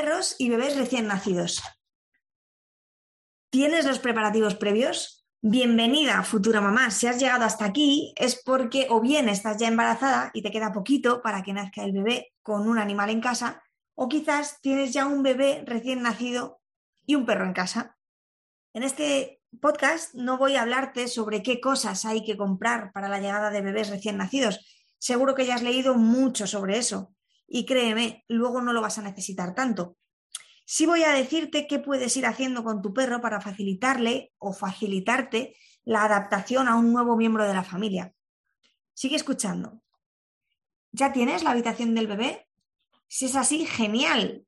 Perros y bebés recién nacidos. ¿Tienes los preparativos previos? Bienvenida, futura mamá. Si has llegado hasta aquí es porque o bien estás ya embarazada y te queda poquito para que nazca el bebé con un animal en casa, o quizás tienes ya un bebé recién nacido y un perro en casa. En este podcast no voy a hablarte sobre qué cosas hay que comprar para la llegada de bebés recién nacidos. Seguro que ya has leído mucho sobre eso y créeme, luego no lo vas a necesitar tanto. Sí voy a decirte qué puedes ir haciendo con tu perro para facilitarle o facilitarte la adaptación a un nuevo miembro de la familia. Sigue escuchando. ¿Ya tienes la habitación del bebé? Si es así, genial.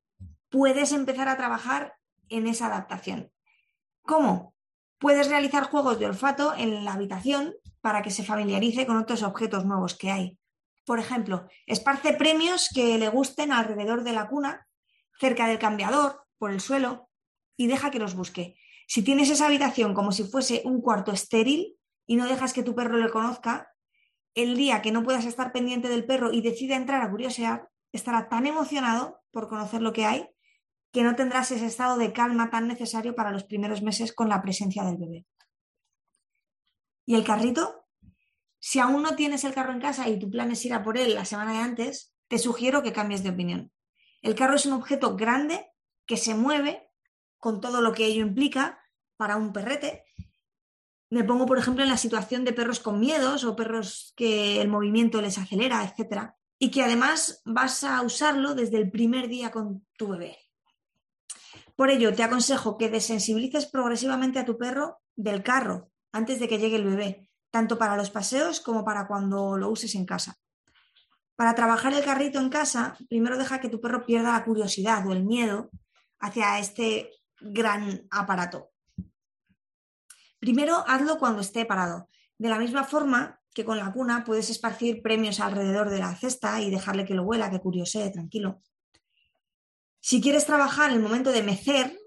Puedes empezar a trabajar en esa adaptación. ¿Cómo? Puedes realizar juegos de olfato en la habitación para que se familiarice con otros objetos nuevos que hay. Por ejemplo, esparce premios que le gusten alrededor de la cuna, cerca del cambiador, por el suelo, y deja que los busque. Si tienes esa habitación como si fuese un cuarto estéril y no dejas que tu perro le conozca, el día que no puedas estar pendiente del perro y decida entrar a curiosear, estará tan emocionado por conocer lo que hay que no tendrás ese estado de calma tan necesario para los primeros meses con la presencia del bebé. ¿Y el carrito? Si aún no tienes el carro en casa y tu plan es ir a por él la semana de antes, te sugiero que cambies de opinión. El carro es un objeto grande que se mueve con todo lo que ello implica para un perrete. Me pongo, por ejemplo, en la situación de perros con miedos o perros que el movimiento les acelera, etc. Y que además vas a usarlo desde el primer día con tu bebé. Por ello, te aconsejo que desensibilices progresivamente a tu perro del carro antes de que llegue el bebé tanto para los paseos como para cuando lo uses en casa. Para trabajar el carrito en casa, primero deja que tu perro pierda la curiosidad o el miedo hacia este gran aparato. Primero hazlo cuando esté parado. De la misma forma que con la cuna puedes esparcir premios alrededor de la cesta y dejarle que lo huela, que curiosee, tranquilo. Si quieres trabajar el momento de mecer,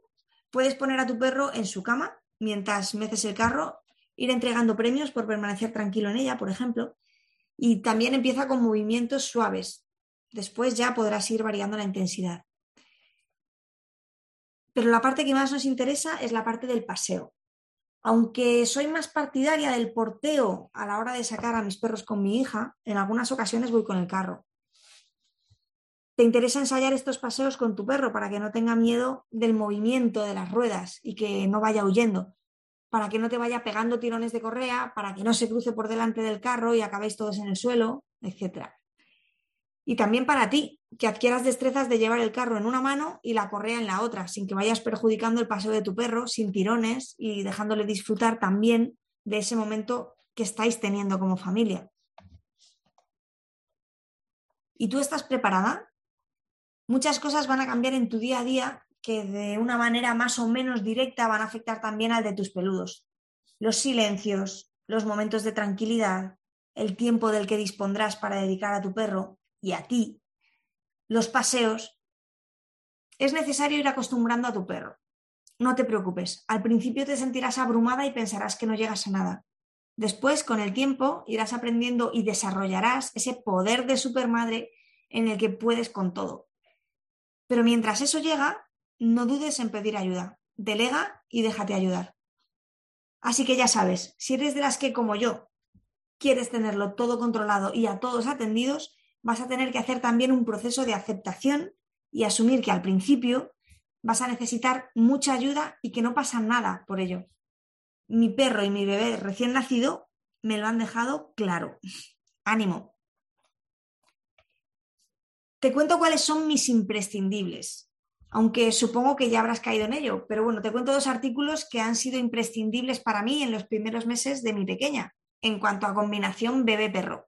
puedes poner a tu perro en su cama mientras meces el carro ir entregando premios por permanecer tranquilo en ella, por ejemplo. Y también empieza con movimientos suaves. Después ya podrás ir variando la intensidad. Pero la parte que más nos interesa es la parte del paseo. Aunque soy más partidaria del porteo a la hora de sacar a mis perros con mi hija, en algunas ocasiones voy con el carro. ¿Te interesa ensayar estos paseos con tu perro para que no tenga miedo del movimiento de las ruedas y que no vaya huyendo? Para que no te vaya pegando tirones de correa, para que no se cruce por delante del carro y acabéis todos en el suelo, etc. Y también para ti, que adquieras destrezas de llevar el carro en una mano y la correa en la otra, sin que vayas perjudicando el paseo de tu perro, sin tirones y dejándole disfrutar también de ese momento que estáis teniendo como familia. ¿Y tú estás preparada? Muchas cosas van a cambiar en tu día a día que de una manera más o menos directa van a afectar también al de tus peludos. Los silencios, los momentos de tranquilidad, el tiempo del que dispondrás para dedicar a tu perro y a ti, los paseos. Es necesario ir acostumbrando a tu perro. No te preocupes, al principio te sentirás abrumada y pensarás que no llegas a nada. Después, con el tiempo, irás aprendiendo y desarrollarás ese poder de supermadre en el que puedes con todo. Pero mientras eso llega, no dudes en pedir ayuda. Delega y déjate ayudar. Así que ya sabes, si eres de las que, como yo, quieres tenerlo todo controlado y a todos atendidos, vas a tener que hacer también un proceso de aceptación y asumir que al principio vas a necesitar mucha ayuda y que no pasa nada por ello. Mi perro y mi bebé recién nacido me lo han dejado claro. Ánimo. Te cuento cuáles son mis imprescindibles aunque supongo que ya habrás caído en ello. Pero bueno, te cuento dos artículos que han sido imprescindibles para mí en los primeros meses de mi pequeña, en cuanto a combinación bebé-perro.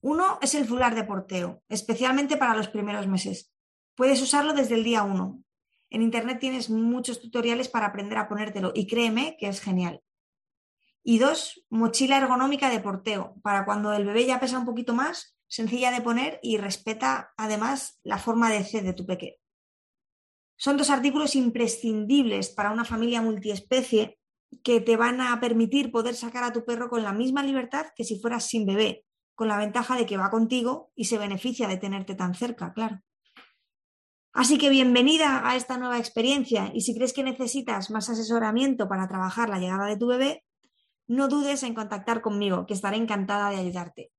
Uno es el fular de porteo, especialmente para los primeros meses. Puedes usarlo desde el día uno. En Internet tienes muchos tutoriales para aprender a ponértelo y créeme que es genial. Y dos, mochila ergonómica de porteo, para cuando el bebé ya pesa un poquito más, sencilla de poner y respeta además la forma de C de tu pequeño. Son dos artículos imprescindibles para una familia multiespecie que te van a permitir poder sacar a tu perro con la misma libertad que si fueras sin bebé, con la ventaja de que va contigo y se beneficia de tenerte tan cerca, claro. Así que bienvenida a esta nueva experiencia y si crees que necesitas más asesoramiento para trabajar la llegada de tu bebé, no dudes en contactar conmigo, que estaré encantada de ayudarte.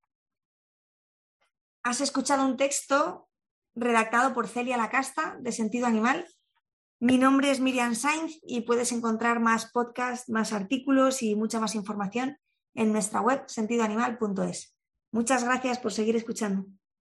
Has escuchado un texto redactado por Celia Lacasta de Sentido Animal. Mi nombre es Miriam Sainz y puedes encontrar más podcasts, más artículos y mucha más información en nuestra web sentidoanimal.es. Muchas gracias por seguir escuchando.